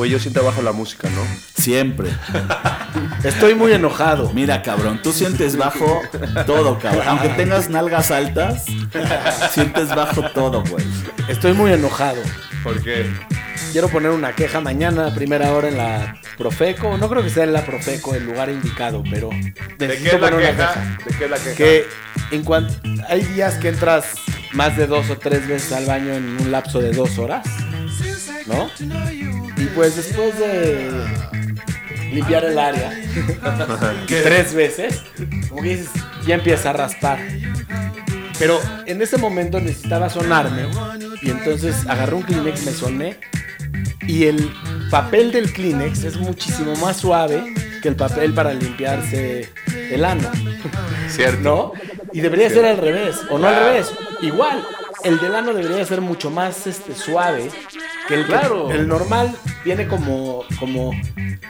Güey, yo sí trabajo la música, ¿no? Siempre. Estoy muy enojado. Mira, cabrón, tú sientes bajo todo, cabrón. Aunque tengas nalgas altas, sientes bajo todo, güey. Estoy muy enojado. ¿Por qué? Quiero poner una queja mañana a primera hora en la Profeco. No creo que sea en la Profeco el lugar indicado, pero ¿De necesito qué es la poner una queja? ¿De qué es la queja? Que en cuanto hay días que entras más de dos o tres veces al baño en un lapso de dos horas, ¿no? Pues después de limpiar el área tres veces, como que dices, ya empieza a raspar. Pero en ese momento necesitaba sonarme y entonces agarré un Kleenex, me soné y el papel del Kleenex es muchísimo más suave que el papel para limpiarse el ano. Cierto. ¿No? Y debería ser al revés, o no al revés. Igual, el del ano debería ser mucho más este, suave que el Claro. El normal tiene como, como,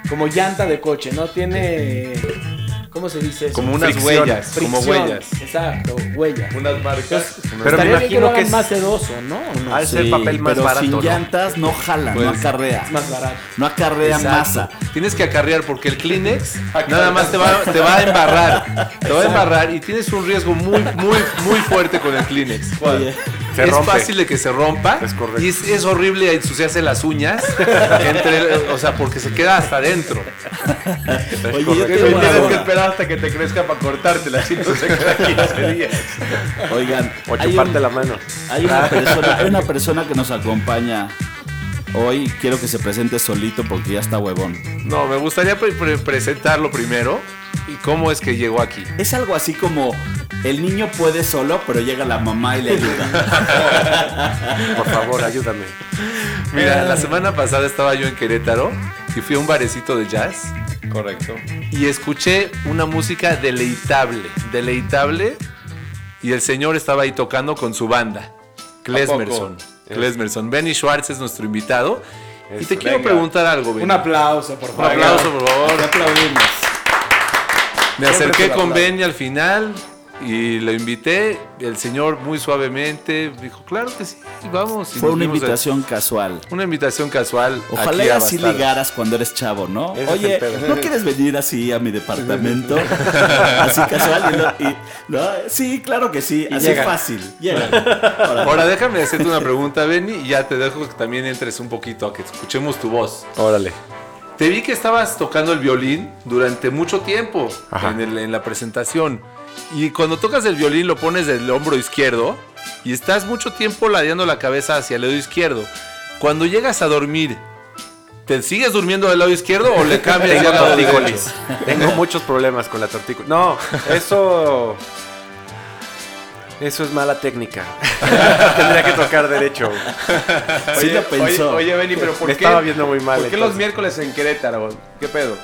como llanta de coche, ¿no? Tiene, ¿cómo se dice? eso? Como unas Fricción, huellas, como fricción. huellas. Exacto, huellas. Unas marcas. Pero me que imagino lo que hagan es- más sedoso, ¿no? ¿O no? De ser papel más pero barato, sin ¿no? llantas no jala, no Pues, acarrea. Es más barato. No acarrea Exacto. masa. Tienes que acarrear porque el Kleenex nada más te va, te va a embarrar. Te va a embarrar y tienes un riesgo muy, muy, muy fuerte con el Kleenex. Oye, Se es rompe. fácil de que se rompa. Es correcto. Y es, es horrible ensuciarse las uñas. entre- o sea, porque se queda hasta adentro. Oye, yo Tienes una que esperar hasta que te crezca para cortártela. Si no se queda 15 días. Oigan, O chuparte un- la mano. hay una persona, hay una persona que nos acompaña hoy. Quiero que se presente solito porque ya está huevón. No, me gustaría pre- pre- presentarlo primero. ¿Y cómo es que llegó aquí? Es algo así como el niño puede solo, pero llega la mamá y le ayuda. Por favor, ayúdame. Mira, la semana pasada estaba yo en Querétaro y fui a un barecito de jazz. Correcto. y escuché una música deleitable, deleitable, y el señor estaba ahí tocando con su banda, Klesmerson. Klesmerson. Benny Schwartz es nuestro invitado. y te quiero venga. preguntar algo, Benny. Un aplauso, por Un favor. aplauso, por favor. Te aplaudimos. Me acerqué con. Benny al final y lo invité. El señor muy suavemente dijo, claro que sí, vamos. Y Fue una a- invitación casual. una invitación casual. Ojalá y así ligaras cuando eres chavo, ¿no? Ese Oye. ¿no quieres venir así a mi departamento? así casual. Y no, y- no, sí, claro que sí. Así llegan. fácil. Llegan. Órale. Ahora déjame hacerte una pregunta, Benny, y ya te dejo que también entres un poquito a que escuchemos tu voz. Órale. Te vi que estabas tocando el violín durante mucho tiempo en, el- en la presentación. Y cuando tocas el violín lo pones del hombro izquierdo y estás mucho tiempo ladeando la cabeza hacia el lado izquierdo. Cuando llegas a dormir, ¿te sigues durmiendo del lado izquierdo o le cambias derecho? tortícolis. Tengo muchos problemas con la tortícolis. No, eso. Eso es mala técnica. Tendría que tocar derecho. Sí Oye, lo pensó. Oye, oye, Benny, pero ¿por Me qué? estaba viendo muy mal. ¿Por qué los miércoles en Querétaro? ¿Qué pedo?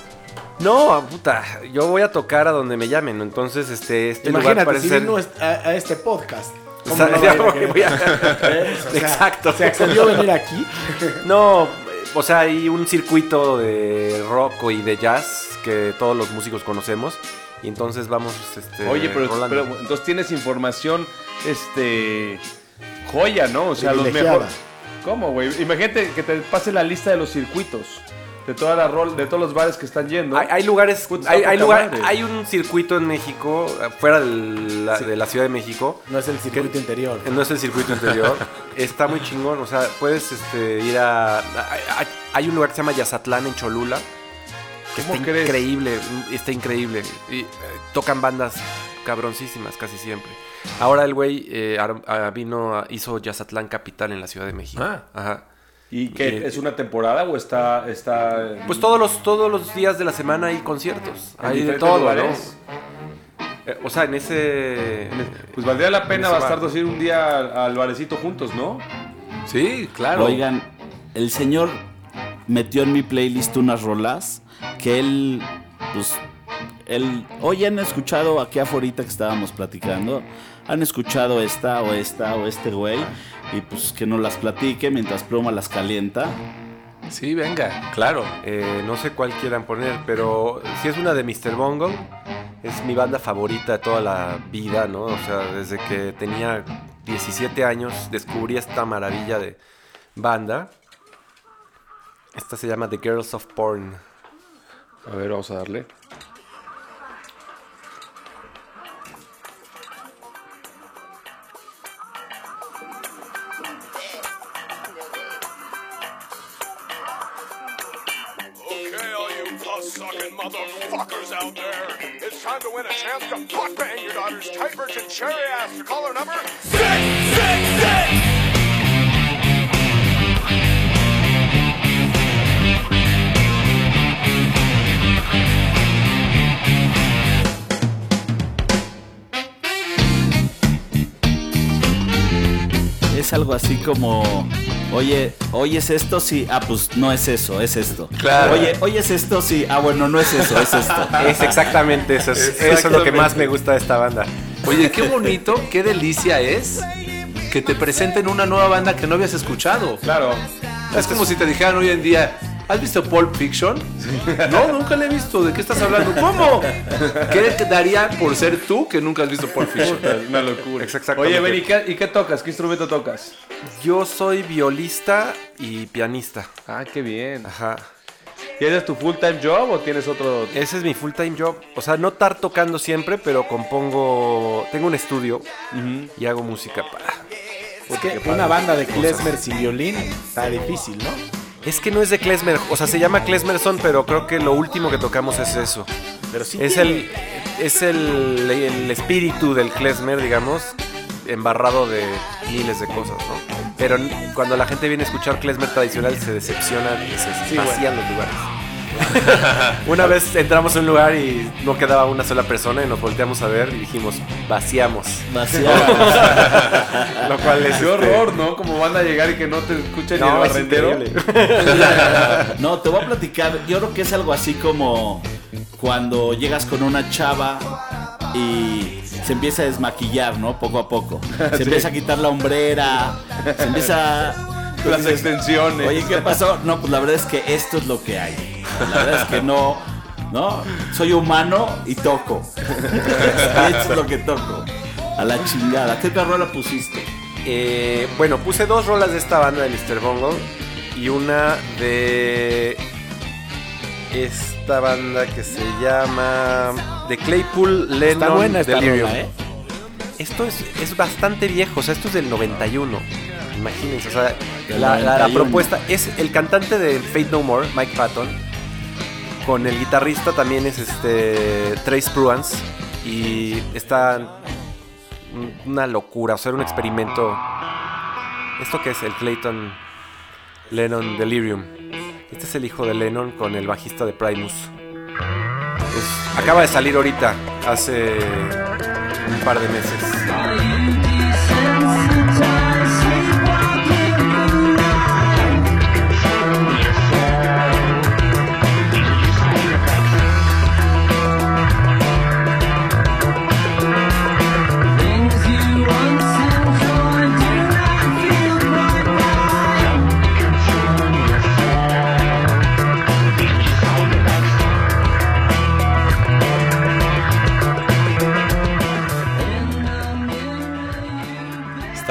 No, puta. Yo voy a tocar a donde me llamen. Entonces, este, este lugar Imagínate, parece si ser. vino a, a este podcast. O ¿Cómo sea, no a a voy- voy a- ¿Eh? O sea, Exacto. ¿Se accedió a venir aquí? No, o sea, hay un circuito de rock y de jazz que todos los músicos conocemos. Y entonces vamos, este, Oye, pero, entonces tienes información, este, joya, ¿no? O sea, los mejores. ¿Cómo, güey? Imagínate que te pase la lista de los circuitos, de toda la rol, de todos los bares que están yendo. Hay, hay lugares, hay, lugar- hay un circuito en México, fuera de la, de la Ciudad de México, No es el circuito interior. no es el circuito interior, está muy chingón, o sea, puedes este, ir a... Hay, hay- hay un lugar que se llama Yazatlán en Cholula, que ¿Cómo está crees? increíble, está increíble, y eh, tocan bandas cabroncísimas casi siempre. Ahora el güey eh, ah, vino, a- hizo Yazatlán Capital en la Ciudad de México. Ah. Ajá. ¿Y qué? Eh, ¿Es una temporada o está...? está Pues todos los, todos los días de la semana hay conciertos. Hay de todo, lugares? ¿no? Eh, o sea, en ese... Pues valdría la pena bar. bastardos ir un día al, al barecito juntos, ¿no? Sí, claro. Oigan, el señor metió en mi playlist unas rolas que él, pues, él, hoy han escuchado aquí afuera que estábamos platicando, han escuchado esta o esta o este güey, y pues que nos las platique mientras Pluma las calienta. Sí, venga, claro. Eh, no sé cuál quieran poner, pero si es una de Mr. Bungle, es mi banda favorita de toda la vida, ¿no? O sea, desde que tenía 17 años descubrí esta maravilla de banda. Esta se llama The Girls of Porn. A ver, vamos a darle. Así como, oye, ¿oyes esto? Sí, ah, pues no es eso, es esto. Claro. Oye, ¿oyes esto? Sí, ah, bueno, no es eso, es esto. Es exactamente eso. es- Eso es lo que más me gusta de esta banda. Oye, qué bonito, qué delicia es que te presenten una nueva banda que no habías escuchado. Claro. Es como si te dijeran hoy en día, ¿has visto Pulp Fiction? No, nunca la he visto. ¿De qué estás hablando? ¿Cómo? ¿Qué te daría por ser tú que nunca has visto Pulp Fiction? Una locura. Exactamente. Oye, Ben, ¿y qué, y qué tocas? ¿Qué instrumento tocas? Yo soy violista y pianista. Ah, qué bien. Ajá. ¿Y ese es tu full time job o tienes otro? Ese es mi full time job. O sea, no estar tocando siempre, pero compongo. Tengo un estudio y hago música para. Es que una banda de klezmer sin violín está difícil, ¿no? Es que no es de Klezmer. O sea, se llama Klezmerson, pero creo que lo último que tocamos es eso. Pero sí Es el, es el, el espíritu del klezmer, digamos, embarrado de miles de cosas, ¿no? Pero cuando la gente viene a escuchar klezmer tradicional se decepciona y se Sí, vacían los lugares. una vez entramos a un lugar y no quedaba una sola persona y nos volteamos a ver y dijimos, vaciamos. Vaciado. Lo cual es... Qué este, horror, ¿no? Como van a llegar y que no te escuchen ni el No, barrendero. No, te voy a platicar. Yo creo que es algo así como cuando llegas con una chava y se empieza a desmaquillar, ¿no? Poco a poco. Se empieza a quitar la hombrera. Se empieza. Las dices, extensiones. Oye, ¿qué pasó? No, pues la verdad es que esto es lo que hay. La verdad es que no. ¿No? Soy humano y toco. Y esto es lo que toco. A la chingada. ¿Qué rola pusiste? Eh, bueno, puse dos rolas de esta banda de Mr. Bungle y una de esta banda que se llama The Claypool Lennon Está buena esta Delirium. rola, ¿eh? Esto es, es bastante viejo, o sea, esto es del 91. Imagínense, o sea, la, la- la 91. propuesta es el cantante de Fate No More, Mike Patton, con el guitarrista también es este Trace Pruans y está una locura, o sea, era un experimento. ¿Esto qué es? El Clayton Lennon Delirium. Este es el hijo de Lennon con el bajista de Primus. Acaba de salir ahorita, hace un par de meses.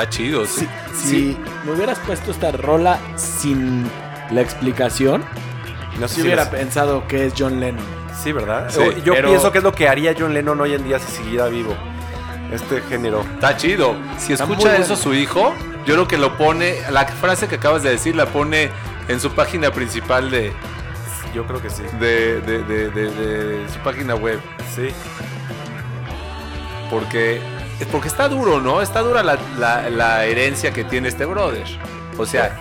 Está chido, sí. Si me hubieras puesto esta rola sin la explicación, No sé si hubiera pensado que es John Lennon. Sí, ¿verdad? Sí, Yo pero- pienso que es lo que haría John Lennon hoy en día si siguiera vivo. Este género. Está chido. Si Está escucha eso bueno. su hijo, yo creo que lo pone, la frase que acabas de decir la pone en su página principal de, Yo creo que sí. de, de- de- de- de su página web. Sí. Porque, porque está duro, ¿no? Está dura la, la- la herencia que tiene este brother. O sea,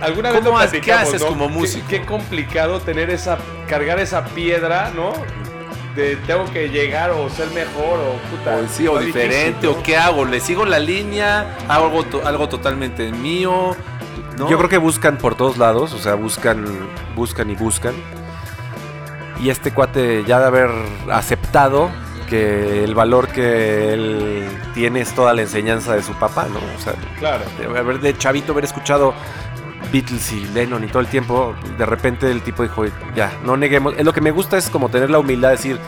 ¿Alguna vez ¿Cómo lo haces- qué platicamos, haces no? como músico? Qué, complicado tener esa, cargar esa piedra, ¿no? De tengo que llegar o ser mejor o puta. o, sí, o difícil, diferente, ¿no? o qué hago, le sigo la línea, hago algo, to- algo totalmente mío. ¿no? Yo creo que buscan por todos lados, o sea, buscan, buscan y buscan. Y este cuate ya de haber aceptado que el valor que él tiene es toda la enseñanza de su papá, ¿no? O sea, Claro. haber de chavito haber escuchado Beatles y Lennon y todo el tiempo, de repente el tipo dijo, ya, no neguemos. Lo que me gusta es como tener la humildad de decir,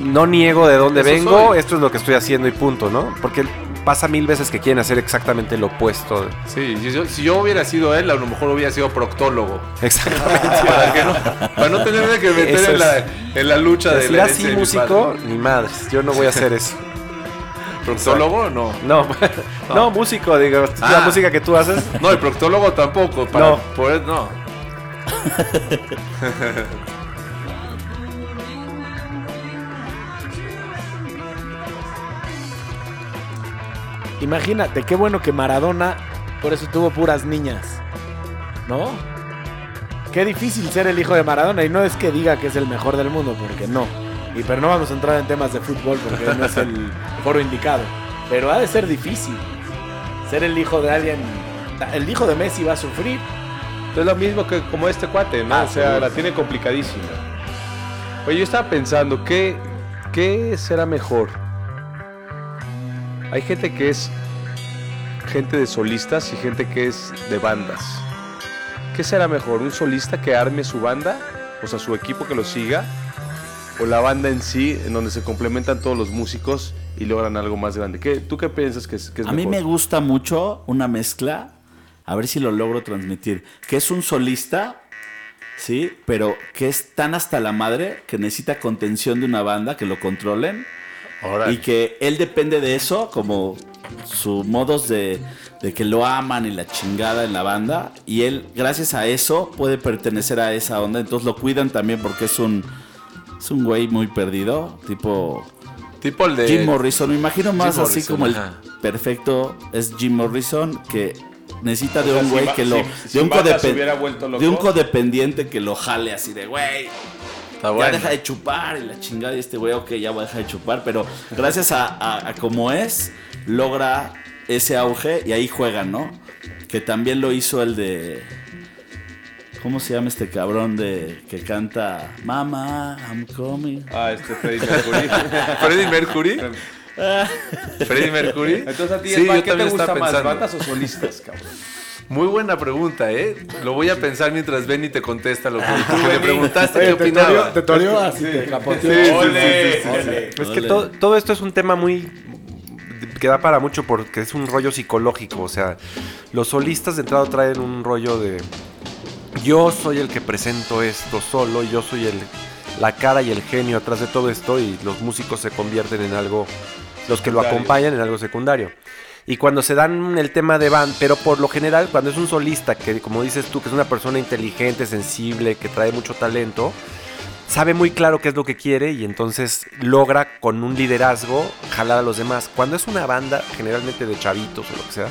no niego de dónde Eso vengo, soy. esto es lo que estoy haciendo y punto, ¿no? Porque pasa mil veces que quieren hacer exactamente lo opuesto. Sí, si yo, si yo hubiera sido él, a lo mejor hubiera sido proctólogo. Exactamente. para, que no, para no tener que meter en, la, en la lucha de la así músico, padre. ni madres. Yo no voy a hacer eso. ¿Proctólogo? No. No, no, músico, digo, la Ah. música que tú haces. No, el proctólogo tampoco. Para, No. por- no. Imagínate, qué bueno que Maradona por eso tuvo puras niñas. ¿No? Qué difícil ser el hijo de Maradona y no es que diga que es el mejor del mundo, porque no. Y pero no vamos a entrar en temas de fútbol porque no es el foro indicado. Pero ha de ser difícil ser el hijo de alguien. El hijo de Messi va a sufrir. Es lo mismo que como este cuate, ¿no? Ah, o sea, la tiene complicadísima. Oye, yo estaba pensando, ¿qué, ¿qué será mejor? Hay gente que es gente de solistas y gente que es de bandas. ¿Qué será mejor? ¿Un solista que arme su banda? O sea, su equipo que lo siga. ¿O la banda en sí, en donde se complementan todos los músicos y logran algo más grande? ¿Qué, ¿Tú qué piensas que es, que es A mí me gusta mucho una mezcla, a ver si lo logro transmitir, que es un solista, ¿sí? Pero que es tan hasta la madre que necesita contención de una banda, que lo controlen. Y que él depende de eso, como sus modos de, de que lo aman y la chingada en la banda. Y él, gracias a eso, puede pertenecer a esa onda. Entonces lo cuidan también porque es un, es un güey muy perdido, tipo Tipo el de. Jim Morrison, me imagino más Jim así Morrison, como el perfecto es Jim Morrison que necesita de O sea, un güey que lo si- si un de un codependiente que lo jale así de güey Está ya bueno. deja de chupar y la chingada y este güey ok ya va a dejar de chupar pero gracias a, a- a como es logra ese auge y ahí juega no que también lo hizo el de ¿Cómo se llama este cabrón de que canta Mama, I'm coming? Ah, este Freddie Mercury. Freddie Mercury. Freddie Mercury. Entonces a ti, Sí, ¿qué te gusta más, bandas o solistas, cabrón? Muy buena pregunta, ¿eh? Lo voy a pensar mientras Benny te contesta lo que tú le preguntaste Oye, qué te toreó, opinaba. te toreó así, te capoteó. Ole. Es que todo, todo esto es un tema muy que da para mucho porque es un rollo psicológico. O sea, los solistas de entrada traen un rollo de yo soy el que presento esto solo, yo soy el, la cara y el genio atrás de todo esto y los músicos se convierten en algo, los que lo acompañan en algo secundario. Y cuando se dan el tema de band, pero por lo general cuando es un solista que como dices tú, que es una persona inteligente, sensible, que trae mucho talento, sabe muy claro qué es lo que quiere y entonces logra con un liderazgo jalar a los demás. Cuando es una banda, generalmente de chavitos o lo que sea,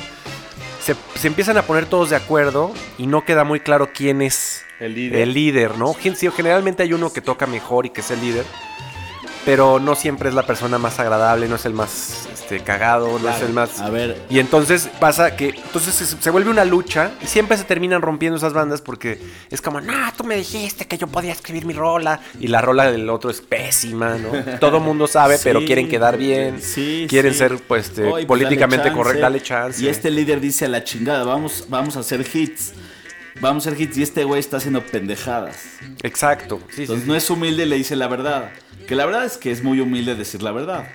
se, se empiezan a poner todos de acuerdo y no queda muy claro quién es El líder. el líder, ¿no? Generalmente hay uno que toca mejor y que es el líder, pero no siempre es la persona más agradable, no es el más este, cagado, no es el más... A ver, Y entonces pasa que entonces se, se vuelve una lucha y siempre se terminan rompiendo esas bandas porque es como, no, tú me dijiste que yo podía escribir mi rola y la rola del otro es pésima, ¿no? Todo mundo sabe, pero quieren quedar bien, sí, quieren sí. ser pues, este, pues, políticamente dale correctos, dale chance. Y este líder dice a la chingada, vamos, vamos a hacer hits. Vamos a hacer hits y este güey está haciendo pendejadas. Exacto. Sí, Entonces sí. no es humilde y le dice la verdad. Que la verdad es que es muy humilde decir la verdad.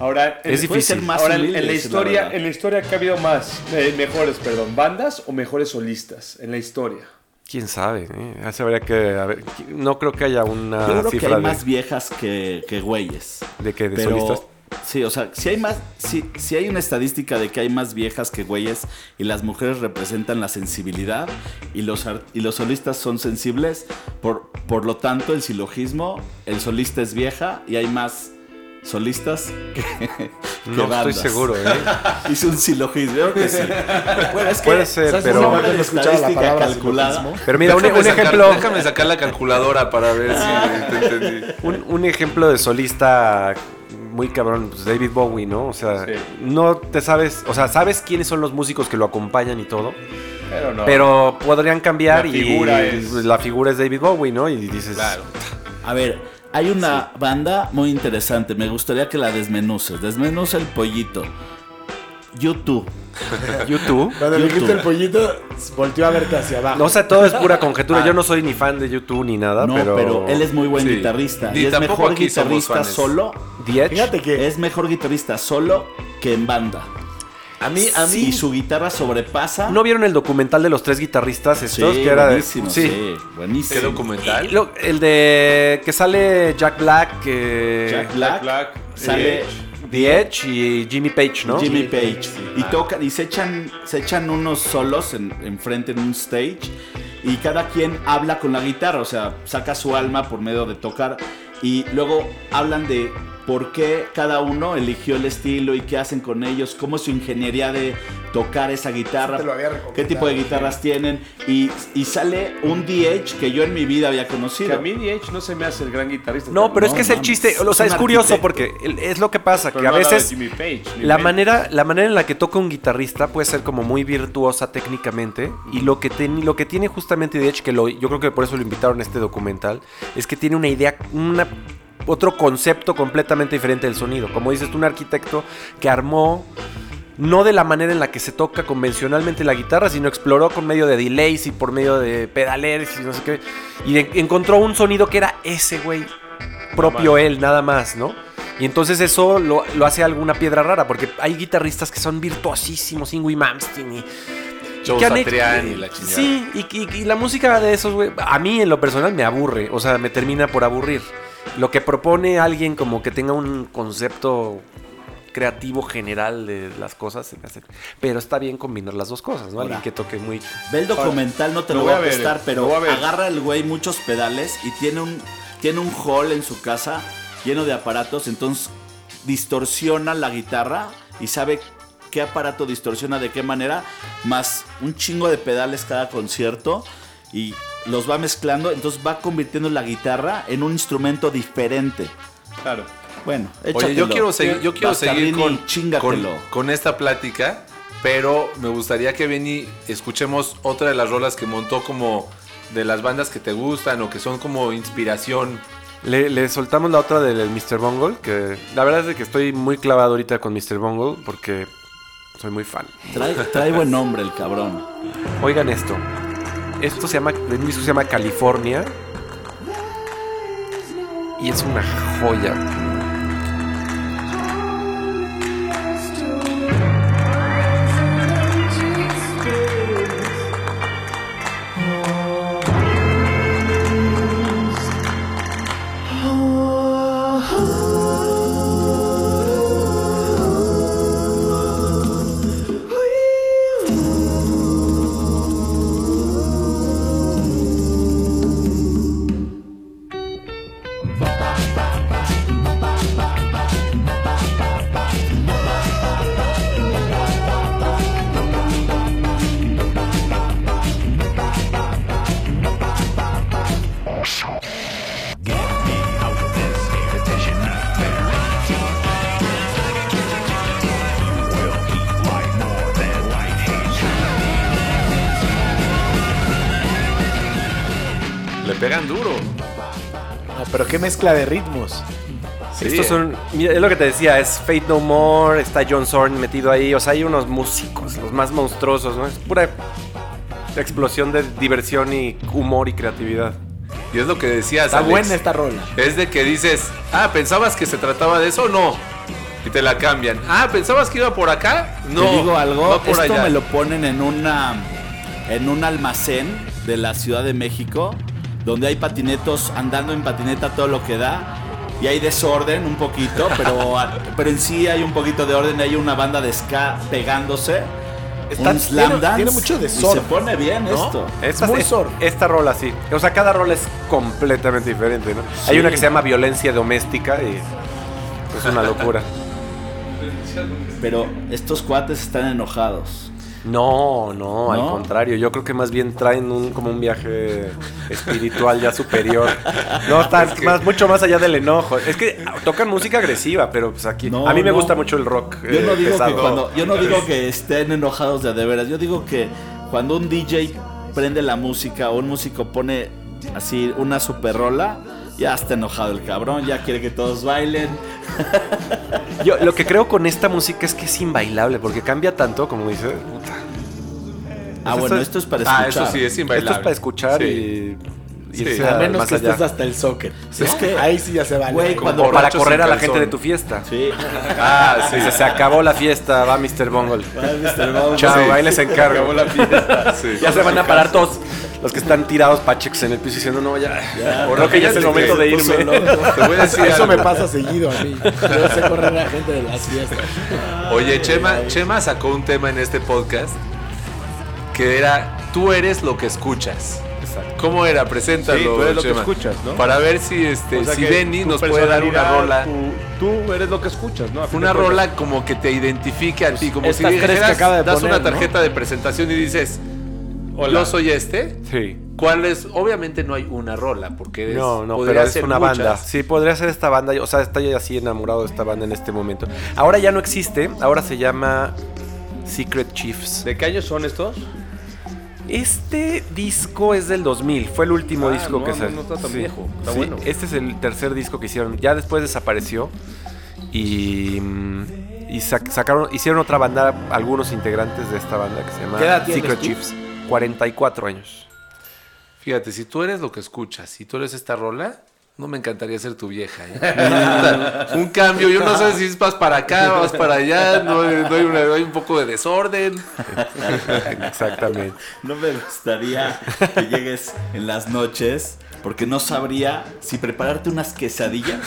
Ahora, Es en- Puede ser difícil. más Ahora, en, la la historia, verdad. en la historia que ha habido más, eh, mejores, perdón, bandas o mejores solistas en la historia. ¿Quién sabe? eh? Se habría que... a ver, no creo que haya una Yo creo que cifra hay de, más viejas que, que güeyes. de que de Pero, solistas. sí, o sea, si hay más, si, si hay una estadística de que hay más viejas que güeyes y las mujeres representan la sensibilidad y los, y los solistas son sensibles, por, por lo tanto el silogismo, el solista es vieja y hay más solistas que, que No estoy seguro, ¿eh? Hice un silogismo, creo que sí. Bueno, es que, Puede ser, ¿sabes? pero- no la palabra calculada. Pero mira, un, Déjame un sacar- ejemplo... Déjame sacar la calculadora para ver si te entendí. Un, un ejemplo de solista muy cabrón, pues David Bowie, ¿no? O sea, Sí. no te sabes, o sea, sabes quiénes son los músicos que lo acompañan y todo, Pero no. pero podrían cambiar La y figura es- la figura es David Bowie, ¿no? Y dices, Claro. A ver, hay una banda muy interesante. Me gustaría que la desmenuces. Desmenuza el pollito. YouTube. YouTube. Cuando YouTube. dijiste el pollito, volteó a verte hacia abajo. No, o sea, todo es pura conjetura. Yo no soy ni fan de YouTube ni nada, No, pero... pero, él es muy buen sí. guitarrista. Ni Y es tampoco mejor guitarrista fanes. solo. Fíjate que Es mejor guitarrista solo que en banda. A mí, a mí. Y su guitarra sobrepasa. ¿No vieron el documental de los tres guitarristas sí, estos? que era de- buenísimo, sí, sí. buenísimo. ¿Qué documental? Lo- el de que sale Jack Black, Jack Black, Black, sale The Edge y Jimmy Page, ¿no? Jimmy Page. Y tocan, y se echan, se echan unos solos en, enfrente en un stage. Y cada quien habla con la guitarra, o sea, saca su alma por medio de tocar. Y luego hablan de por qué cada uno eligió el estilo y qué hacen con ellos, cómo es su ingeniería de tocar esa guitarra, Te lo había recomendado. qué tipo de guitarras tienen. Y, y sale un DH que yo en mi vida había Que conocido. a mí DH no se me hace el gran guitarrista. No, pero es No, que es el chiste, o sea, es curioso arquitecto. porque es lo que pasa, Pero que a no veces Jimmy Page, ni la manera, la manera en la que toca un guitarrista puede ser como muy virtuosa técnicamente y lo que, ten- lo que tiene justamente Edge, que lo, yo creo que por eso lo invitaron a este documental, es que tiene una idea, una, otro concepto completamente diferente del sonido. Como dices tú, un arquitecto que armó no de la manera en la que se toca convencionalmente la guitarra, sino exploró con medio de delays y por medio de pedaleres y no sé qué. Y en- encontró un sonido que era ese, güey, propio él, nada más, ¿no? Y entonces eso lo, lo hace alguna piedra rara, porque hay guitarristas que son virtuosísimos, Ingui Malmsteen y... Joe Satriani, la chingada. Sí, y, y- y la música de esos, güey, a mí en lo personal me aburre, o sea, me termina por aburrir. Lo que propone alguien como que tenga un concepto creativo general de las cosas, pero está bien combinar las dos cosas, ¿no? Alguien que toque muy... Ve el documental, no te Lo lo, voy voy a ver, prestar, pero a agarra el güey muchos pedales y tiene un, tiene un hall en su casa lleno de aparatos, entonces distorsiona la guitarra y sabe qué aparato distorsiona de qué manera, más un chingo de pedales cada concierto y los va mezclando, entonces va convirtiendo la guitarra en un instrumento diferente. Claro. Bueno, Oye, yo quiero seguir, yo quiero seguir con, con, con esta plática, pero me gustaría que Benny escuchemos otra de las rolas que montó como de las bandas que te gustan o que son como inspiración. Le, le soltamos la otra del Mr. Bungle, que la verdad es de que estoy muy clavado ahorita con Mr. Bungle porque soy muy fan. Trae, trae buen nombre el cabrón. Oigan esto. Esto se llama, el disco se llama California. Y es una joya. Mezcla de ritmos. Sí, Estos son, mira, es lo que te decía, es Fate No More, está John Zorn metido ahí, o sea, hay unos músicos, los más monstruosos, ¿no? Es pura explosión de diversión y humor y creatividad. Y es lo que decías, Está Alex. buena esta rola. Es de que dices, ah, ¿pensabas que se trataba de eso? No. Y te la cambian. Ah, ¿pensabas que iba por acá? No. Te digo algo, va por esto allá. me lo ponen en una en un almacén de la Ciudad de México donde hay patinetos andando en patineta todo lo que da y hay desorden un poquito, pero pero en sí hay un poquito de orden, hay una banda de ska pegándose. Está- un slam tiene- dance tiene mucho de y se pone bien ¿no? esto. Esta, muy es- surf. esta rola sí. O sea, cada rola es completamente diferente, ¿no? Hay Sí. una que se llama Violencia Doméstica y es una locura. Pero estos cuates están enojados. No, no, al contrario. Yo creo que más bien traen un, como un viaje espiritual ya superior. No, está más, mucho más allá del enojo. Es que tocan música agresiva, pero pues aquí. No, a mí me no. gusta mucho el rock. Yo no eh, digo pesado. que cuando, yo no digo que estén enojados de de veras. Yo digo que cuando un DJ prende la música o un músico pone así una super rola, ya está enojado el cabrón, ya quiere que todos bailen. Yo lo que creo con esta música es que es inbailable, porque cambia tanto, como dice. puta. Ah, Esto bueno, es- esto es para Ah, escuchar. eso sí, es Esto inbailable. es para escuchar Sí. y irse Sí, A a- menos más que allá. estés hasta el socket. Es que- Ahí sí ya se vale. Güey, cuando- O para correr a la gente de tu fiesta. Sí. Ah, sí. Se, se acabó la fiesta, va Mr. Bungle. Chao, Sí. ahí les encargo. Sí. Ya se van a parar todos los que están tirados pachex en el piso diciendo, no, ya. Creo que ya es el momento de irme. Te voy a decir Eso algo. me pasa seguido a mí. Yo sé correr a la gente de las fiestas. Oye, Chema, Chema sacó un tema en este podcast que era tú eres lo que escuchas. ¿Cómo era? Preséntalo, Sí, tú eres lo que escuchas, ¿no? Para ver si este O sea si tu nos puede dar una rola. Tú, tú eres lo que escuchas, ¿no? Una rola como que te identifique a ti, como si tres que dijeras, acaba de das poner, una ¿no? tarjeta de presentación y dices, Hola. yo soy este. Sí. ¿Cuál es? Obviamente no hay una rola, porque es, No, no, podría pero es ser una muchas. banda. Sí, podría ser esta banda. O sea, estoy así enamorado de esta banda en este momento. Ahora ya no existe. Ahora se llama Secret Chiefs. ¿De qué años son estos? Este disco es del 2000. Fue el último Ah, disco no, que no, salió. no está tan Sí, viejo, está sí, bueno. Este es el tercer disco que hicieron. Ya después desapareció. Y, mm, y sac- sacaron, hicieron otra banda, algunos integrantes de esta banda que se llama ¿Qué edad tienes Secret tú? Chiefs. 44 años. Fíjate, si tú eres lo que escuchas, si tú eres esta rola, no me encantaría ser tu vieja. ¿eh? un cambio, yo no sé si vas para acá, vas para allá, no, hay- no hay, una- hay un poco de desorden. Exactamente. No me gustaría que llegues en las noches porque no sabría si prepararte unas quesadillas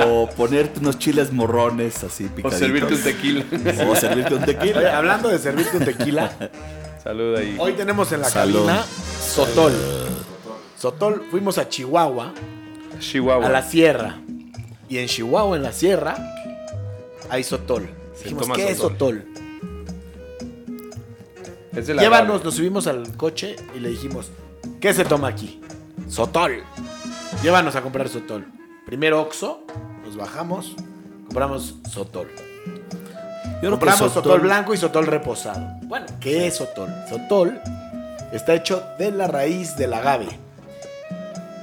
o ponerte unos chiles morrones así O picaditos. servirte un tequila. O servirte un Oye, tequila. hablando de servirte un tequila, Salud ahí. hoy tenemos en la Salud. cabina Sotol. Sotol, fuimos a Chihuahua, Chihuahua. a la sierra. Y en Chihuahua, en la sierra, hay Sotol. Dijimos, ¿qué es Sotol. Es de la Llévanos, nos subimos al coche y le dijimos, ¿qué se toma aquí? Sotol. Llévanos a comprar Sotol. Primero Oxo, nos bajamos, compramos Sotol. Yo Compramos Sotol, Sotol blanco y Sotol reposado. Bueno, ¿qué es Sotol? Sotol está hecho de la raíz del agave.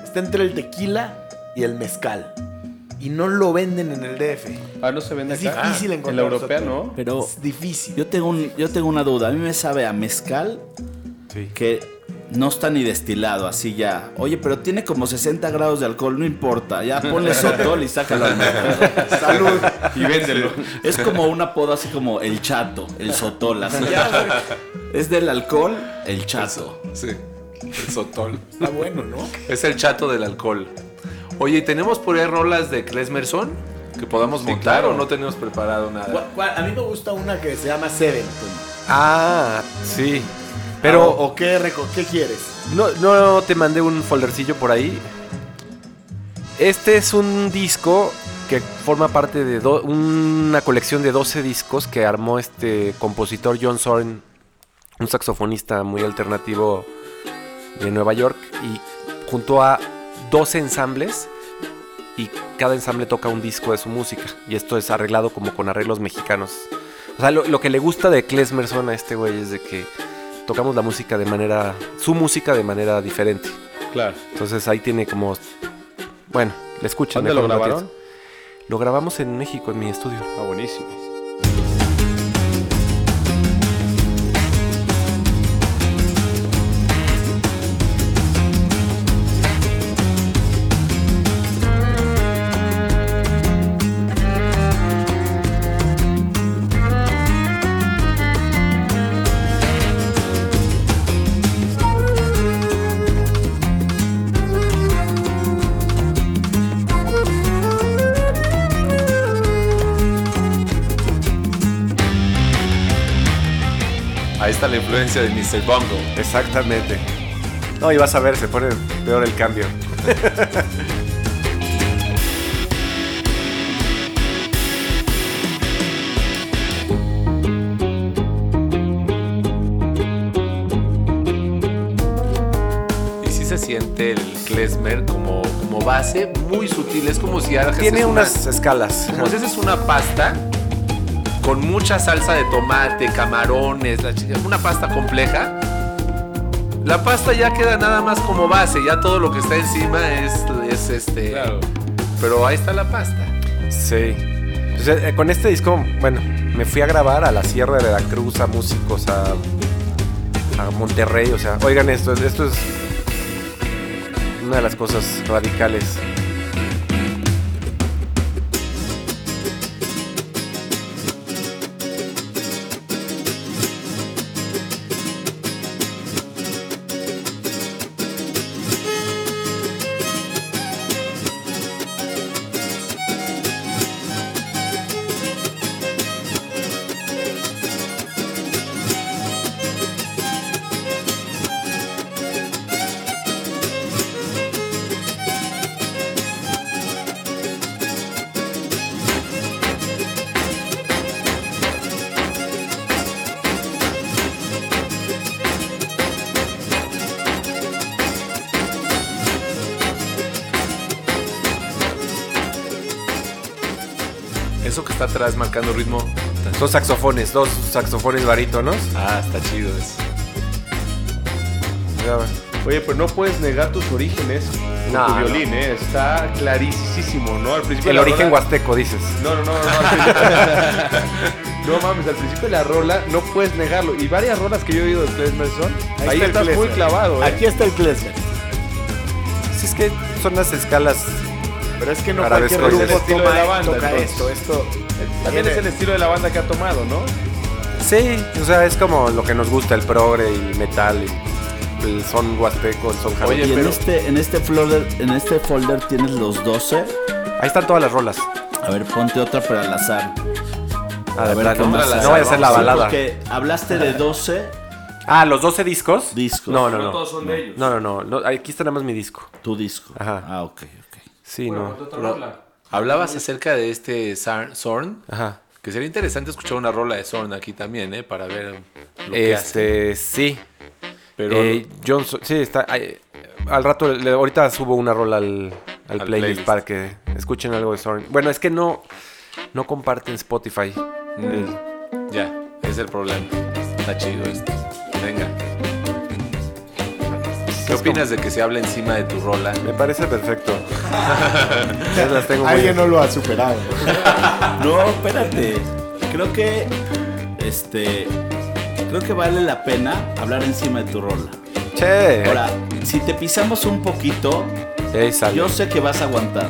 Está entre el tequila y el mezcal. Y no lo venden en el DF. Ah, no se vende Es acá. difícil Ah, encontrar En la europea. ¿no? Pero Es difícil. yo tengo, un, yo tengo una duda. A mí me sabe a mezcal Sí. que no está ni destilado, así ya. Oye, pero tiene como 60 grados de alcohol, no importa. Ya ponle sotol y sácalo al mercado. Salud. Y véndelo. Es como un apodo así como el chato, el sotol. Así ya. Es del alcohol, el chato. Sí, el Sotol. Está bueno, ¿no? Es el chato del alcohol. Oye, ¿y tenemos por ahí rolas de Klesmerson? Que podamos montar claro. o no tenemos preparado nada. ¿Cuál- cuál? A mí me gusta una que se llama Seven. Ah, sí. Pero, Pero ¿o qué, reco- qué quieres? no, no te mandé un foldercillo por ahí. Este es un disco que forma parte de do- una colección de 12 discos que armó este compositor John Soren, un saxofonista muy alternativo de Nueva York, y junto a 12 ensambles y cada ensamble toca un disco de su música. Y esto es arreglado como con arreglos mexicanos. O sea, lo, lo que le gusta de Klesmerson a este güey es de que tocamos la música de manera, su música de manera diferente. Claro. Entonces ahí tiene como, bueno, le escuchan. ¿Dónde lo grabaron? Lo grabamos en México, en mi estudio. Ah, buenísimo. La influencia de Mr. Bongo. Exactamente. No, y vas a ver, se pone peor el cambio. Y sí se siente el klezmer como, como base muy sutil. Es como si haces Tiene una- unas escalas. Como si haces una pasta con mucha salsa de tomate, camarones, una pasta compleja. La pasta ya queda nada más como base, ya todo lo que está encima es, es este. Claro. Pero ahí está la pasta. Sí. Eh, con este disco, bueno, me fui a grabar a la Sierra de Veracruz, a músicos, a, a Monterrey, o sea, oigan esto, esto es... una de las cosas radicales. Está atrás marcando ritmo. Son saxofones, dos saxofones barítonos. Ah, está chido eso. Oye, pues no puedes negar tus orígenes con No, tu no. violín, ¿eh? Está clarísimo, ¿no? Al principio El la origen rola- huasteco, dices. No, no, no, no. mames, al principio de la rola no puedes negarlo. Y varias rolas que yo he oído de Klezmer son, Ahí ahí, está estás muy clavado, ¿eh? Aquí está el Klezmer. Sí, es que son las escalas. Pero es que no cualquier grupo toma de la banda, toca entonces. esto. Esto También es el estilo de la banda que ha tomado, ¿no? Sí, o sea, es como lo que nos gusta, el progre y el metal, y el son huasteco, el son Oye, Y en pero- este, en este folder, en este folder tienes los 12. Ahí están todas las rolas. A ver, ponte otra pero al azar. Ah, de ver otra. No vaya a ser la Sí, balada. Porque hablaste de 12 Ah, los 12 discos. discos. No, no, no. son de ellos. No, no, no. no, Aquí está nada más mi disco. Tu disco. Ajá. Ah, ok, ok. Sí, no. Hablabas acerca de este Zorn. Ajá. Que sería interesante escuchar una rola de Zorn aquí también, ¿eh? Para ver lo que hace. Este, sí. Pero Eh, Johnson, sí, está. ay, al rato, le- ahorita subo una rola al, al Al playlist, playlist. para que escuchen algo de Zorn. Bueno, es que no, no comparten Spotify. Eh, ya, es el problema. Está chido esto. Venga. ¿Qué opinas de que se hable encima de tu rola? me parece perfecto. Las tengo muy- Alguien no lo ha superado. No, espérate. Creo que. Este. Creo que vale la pena hablar encima de tu rola. Che. Ahora, si te pisamos un poquito, sale. yo sé que vas a aguantar.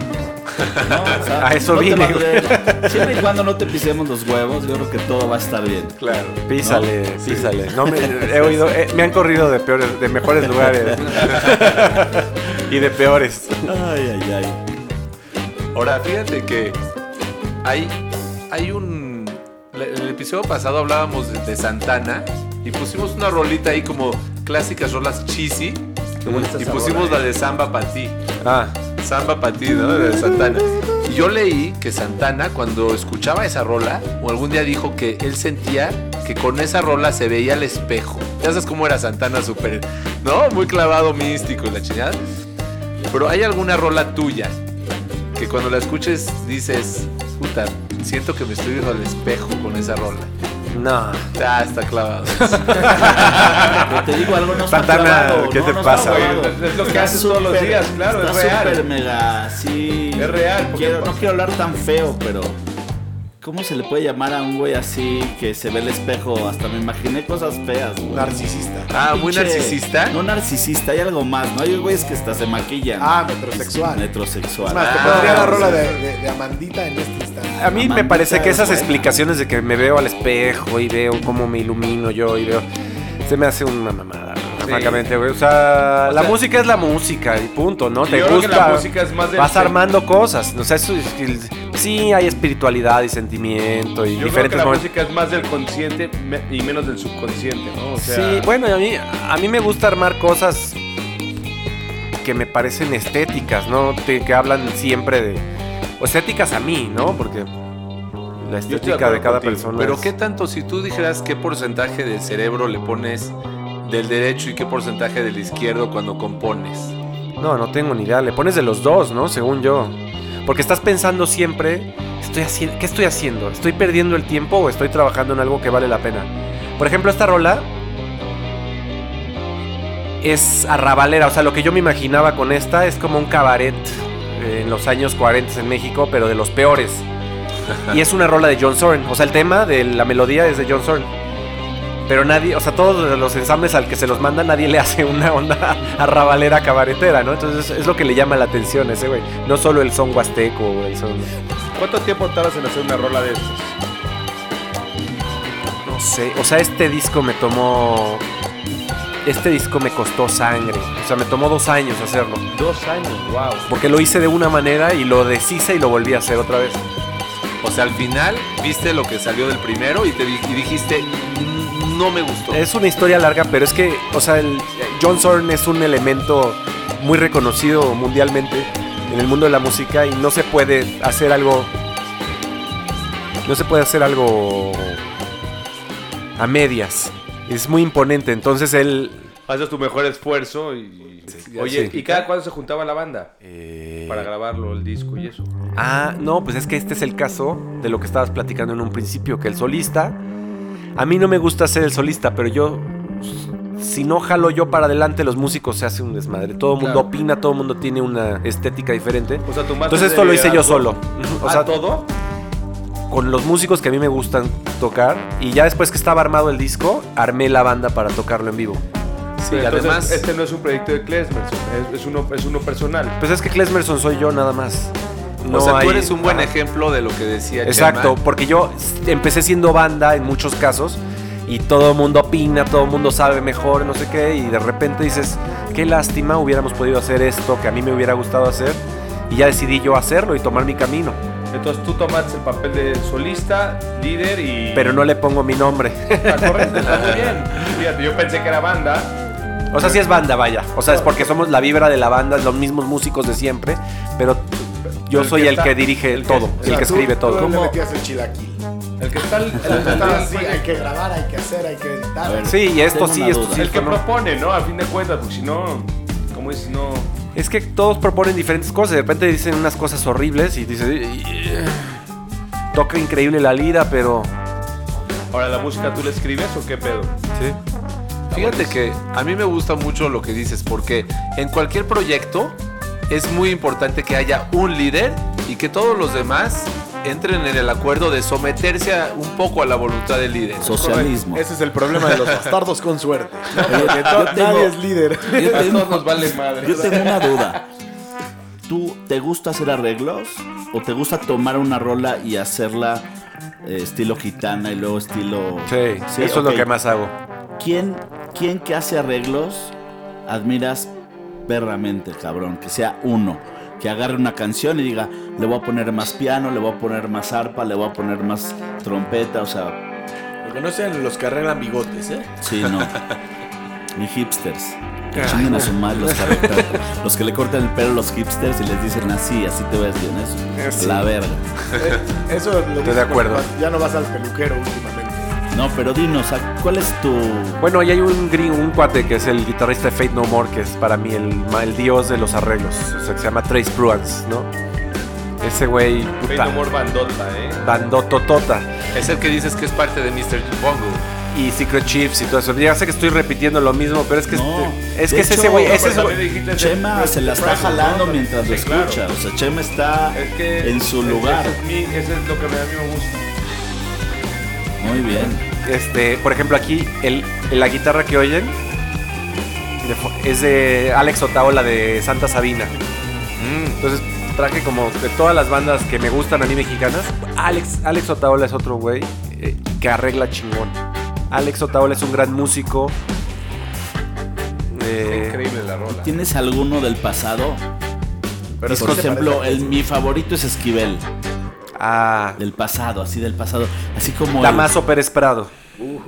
¿No? O sea, A eso no vine, a. Siempre y cuando no te pisemos los huevos, yo creo que todo va a estar bien. Claro. Písale, písale. No me he oído, eh, me han corrido de peores, de mejores lugares. y de peores. Ay, ay, ay. Ahora, fíjate que hay, hay un... En el episodio pasado hablábamos de, de Santana y pusimos una rolita ahí como clásicas rolas cheesy y pusimos la de Samba para ti. Ah, Samba para ¿no? De Santana. Y yo leí que Santana, cuando escuchaba esa rola, o algún día dijo que él sentía que con esa rola se veía al espejo. Ya sabes cómo era Santana súper, ¿no? Muy clavado, místico y la chingada. Pero hay alguna rola tuya que cuando la escuches dices, puta, siento que me estoy viendo al espejo con esa rola. No. Ah, está clavado. Te digo algo, no está Santana, clavado, ¿qué no, te no pasa, güey? Es lo que Está haces todos los días, claro, es real. súper mega, sí. Es real, Quiero- no quiero hablar tan feo, pero... ¿Cómo se le puede llamar a un güey así que se ve el espejo? Hasta me imaginé cosas feas, güey. Narcisista. Ah, muy Pinche- narcisista. No narcisista, hay algo más, ¿no? Hay güeyes que hasta se maquillan. Ah, metrosexual. Metrosexual. Es más, te Ah, pondría la rola de, de- de Amandita en este. A mí me parece que es esas explicaciones de que me veo al espejo y veo cómo me ilumino yo y veo. Se me hace una mamada, ¿no? francamente, güey. O sea, O la sea- música es la música y punto, ¿no? Te que gusta. la música es más del Vas armando cosas. O sea, eso es sí hay espiritualidad y sentimiento y Yo creo que diferentes la momentos. música es más del consciente y menos del subconsciente, ¿no? O sea, Sí, bueno, a mí, a mí me gusta armar cosas que me parecen estéticas, ¿no? Que hablan siempre de... O estéticas a mí, ¿no? Porque la de estética de cada contigo, persona... Pero es- qué tanto, si tú dijeras qué porcentaje del cerebro le pones del derecho y qué porcentaje del izquierdo cuando compones. No, no tengo ni idea. Le pones de los dos, ¿no? Según yo. Porque estás pensando siempre, estoy haciendo, ¿qué estoy haciendo? ¿Estoy perdiendo el tiempo o estoy trabajando en algo que vale la pena? Por ejemplo, esta rola es arrabalera. O sea, lo que yo me imaginaba con esta es como un cabaret en los años 40 en México, pero de los peores. Y es una rola de John Zorn. O sea, el tema de la melodía es de John Zorn. Pero nadie, o sea, todos los ensambles al que se los manda, nadie le hace una onda arrabalera cabaretera, ¿no? Entonces es lo que le llama la atención a ese güey. No solo el son huasteco el son. ¿Cuánto tiempo tardas en hacer una rola de estas? No sé. O sea, este disco me tomó. Este disco me costó sangre. O sea, me tomó dos años hacerlo. Dos años, wow. Porque lo hice de una manera y lo deshice y lo volví a hacer otra vez. O sea, al final viste lo que salió del primero y te y dijiste, "Mm, no me gustó. Es una historia larga, pero es que, o sea, el, John Zorn es un elemento muy reconocido mundialmente en el mundo de la música y no se puede hacer algo. No se puede hacer algo a medias. Es muy imponente. Entonces él. Haces tu mejor esfuerzo y... Oye, sí. ¿y cada cuándo se juntaba la banda? eh, Para grabarlo, el disco y eso. Ah, no, pues es que este es el caso de lo que estabas platicando en un principio, que el solista, a mí no me gusta ser el solista, pero yo, si no jalo yo para adelante, los músicos se hace un desmadre. Todo el mundo opina, todo el mundo tiene una estética diferente. O sea, tu Entonces esto lo hice yo solo. O sea, todo. Con los músicos que a mí me gustan tocar. Y ya después que estaba armado el disco, armé la banda para tocarlo en vivo. Sí, Pero entonces, además, Este no es un proyecto de Klesmerson, es, es uno, es uno personal. Pues es que Klesmerson soy yo nada más. No o sea, tú eres un buen ejemplo de lo que decía Exacto, Chema. porque yo empecé siendo banda en muchos casos y todo el mundo opina, todo el mundo sabe mejor, no sé qué, y de repente dices, qué lástima, hubiéramos podido hacer esto que a mí me hubiera gustado hacer, y ya decidí yo hacerlo y tomar mi camino, Entonces tú tomaste el papel de solista, líder y... pero no le pongo mi nombre. Está correcto, está muy bien. Fíjate, yo pensé que era banda. o sea, sí es banda, vaya, o sea, es porque somos la vibra de la banda, los mismos músicos de siempre, pero yo El soy que el está- que dirige el que- todo, o el que Tú- escribe todo. le metías el chilaquil. El que está... El, que estaba el- así, hay que grabar, hay que hacer, hay que editar. Ver, Sí, y esto sí, esto duda. sí. el que ¿no? propone, ¿no? A fin de cuentas, porque si no... Como dices, no... Es que todos proponen diferentes cosas. De repente dicen unas cosas horribles y dices. "Y- y- Toca increíble la lira, pero. Ahora, ¿la música tú la escribes o qué pedo? Sí. Fíjate que a mí me gusta mucho lo que dices, porque en cualquier proyecto es muy importante que haya un líder y que todos los demás entren en el acuerdo de someterse a- un poco a la voluntad del líder. Socialismo. Ese es el problema de los bastardos con suerte. Oye, Porque yo to- tengo- nadie es líder. Yo A tengo, todos nos vale madre. yo tengo una duda. ¿Tú te gusta hacer arreglos? ¿O te gusta tomar una rola y hacerla eh, estilo gitana y luego estilo... Sí, Sí, eso es lo que más hago. ¿Quién, ¿Quién que hace arreglos admiras perramente, cabrón? Que sea uno. Que agarre una canción y diga, le voy a poner más piano, le voy a poner más arpa, le voy a poner más trompeta, o sea, Porque no sean los que arreglan bigotes, ¿eh? sí, no. Ni hipsters. Que chinguen a su madre los que, los que le cortan el pelo a los hipsters y les dicen así, así te ves bien, eso. La verga. Eh, Eso lo dices de acuerdo. Ya no vas al peluquero últimamente. No, pero dinos, ¿cuál es tu... Bueno, y hay un gringo, un cuate que es el guitarrista de Fate No More, que es para mí el, ma- el dios de los arreglos. O sea, que se llama Trace Bruans, ¿no? Ese güey, Fate No More bandota, ¿eh? bandototota. Es el que dices que es parte de Mr. Bongo. Y Secret Chips y todo eso. Ya sé que estoy repitiendo lo mismo, pero es que, No, este- es, que es ese güey, ese es güey- dijiste Chema de- se la está jalando mientras lo escucha. O sea, Chema está Es que en su es- lugar. Ese es, mi- ese es lo que a mí me gusta. Muy bien. Este, por ejemplo, aquí el, la guitarra que oyen es de Alex Otaola de Santa Sabina. Entonces traje como de todas las bandas que me gustan a mí mexicanas. Alex, Alex Otaola es otro güey eh, que arregla chingón. Alex Otaola es un gran músico. Eh, Increíble la rola. ¿Tienes alguno del pasado? Pero Por ejemplo, el, mi favorito es Esquivel. Ah, Del pasado, así del pasado. Así como. el- Damaso Pérez Prado.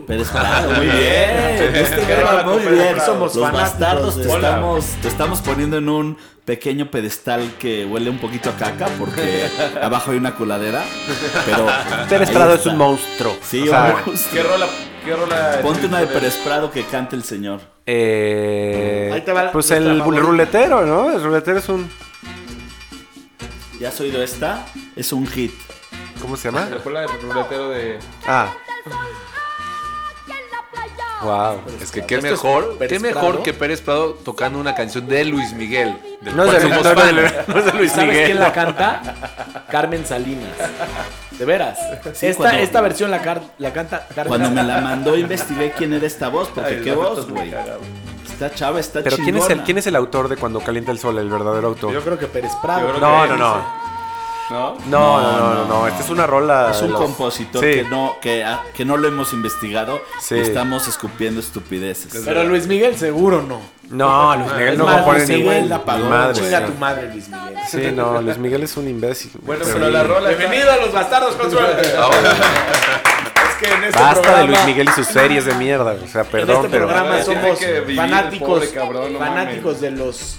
Pérez Prado, muy bien. Este muy Pérez bien. Prado. Somos Los bastardos te Hola. estamos, te estamos poniendo en un pequeño pedestal que huele un poquito a caca porque abajo hay una coladera. Pero Pérez Prado es un monstruo. Sí, O sea, vamos. ¿Qué rola? ¿Qué rola? Ponte una de Pérez Prado que cante el señor. eh, Ahí te va pues el favorita. ruletero, ¿no? El ruletero es un. ¿Ya has oído esta? Es un hit. ¿Cómo se llama? La rola de ruletero de. Ah. Wow. Es que qué Esto es mejor, Pérez qué mejor Prado. que Pérez Prado tocando una canción de Luis Miguel. del No es cual de, somos no es fan. de- no es de Luis ¿Sabes Miguel. quién la canta? Carmen Salinas. De veras. Sí, esta, cuando- esta versión la, car- la canta Carmen. Cuando me la mandó investigué quién era esta voz, porque qué voz, güey. Esta chava está Pero ¿quién es, el, chingona. ¿quién es el autor de Cuando calienta el sol, el verdadero autor? Yo creo que Pérez Prado. Yo creo No, que no, no. ¿No? No, no, no, no, no. Esta es una rola. Es un los- compositor Sí. que no que, ah, que no lo hemos investigado Sí. y estamos escupiendo estupideces. Pero Luis Miguel seguro no. No, Luis Miguel Es no compone Luis ni, Miguel la pagó. madre. Tu madre, Luis Miguel. Sí, no, Luis Miguel es un imbécil. Bueno, pero la rola está- Bienvenido a los bastardos con suerte. es que en este Basta programa, de Luis Miguel y sus series de mierda. O sea, en perdón, este pero. programa somos fanáticos, pobre cabrón, no fanáticos de los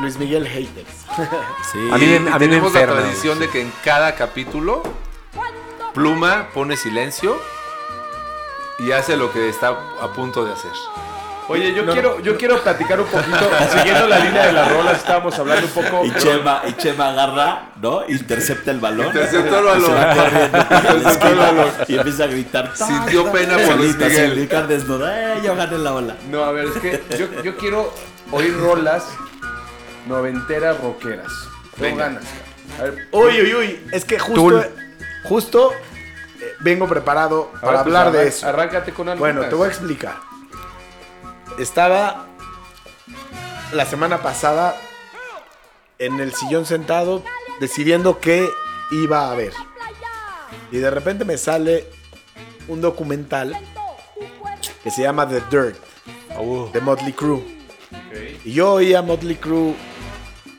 Luis Miguel haters. Sí. A mí me- Y a mí me tenemos la tradición de que en cada capítulo Pluma pone silencio y hace lo que está a punto de hacer. Oye, yo quiero, yo quiero platicar un poquito, siguiendo la línea de las rolas, estábamos hablando un poco. Y Chema, y Chema agarra, ¿no? Intercepta el balón. Interceptó el Y se va balón. corriendo a la esquina y empieza a gritar. Sintió pena por Luis Miguel. desnuda. ¡Eh, yo gané la ola! No, a ver, es que yo, yo quiero oír rolas noventeras rockeras. Tengo ganas. A ver, Uy, uy, uy. Es que justo, Tool. justo eh, vengo preparado a para ver, hablar pues, de arran- eso. Arráncate con algo. Bueno, te voy a explicar. Estaba la semana pasada en el sillón sentado decidiendo qué iba a ver. Y de repente me sale un documental que se llama The Dirt de Motley Crue. Y yo oía Motley Crue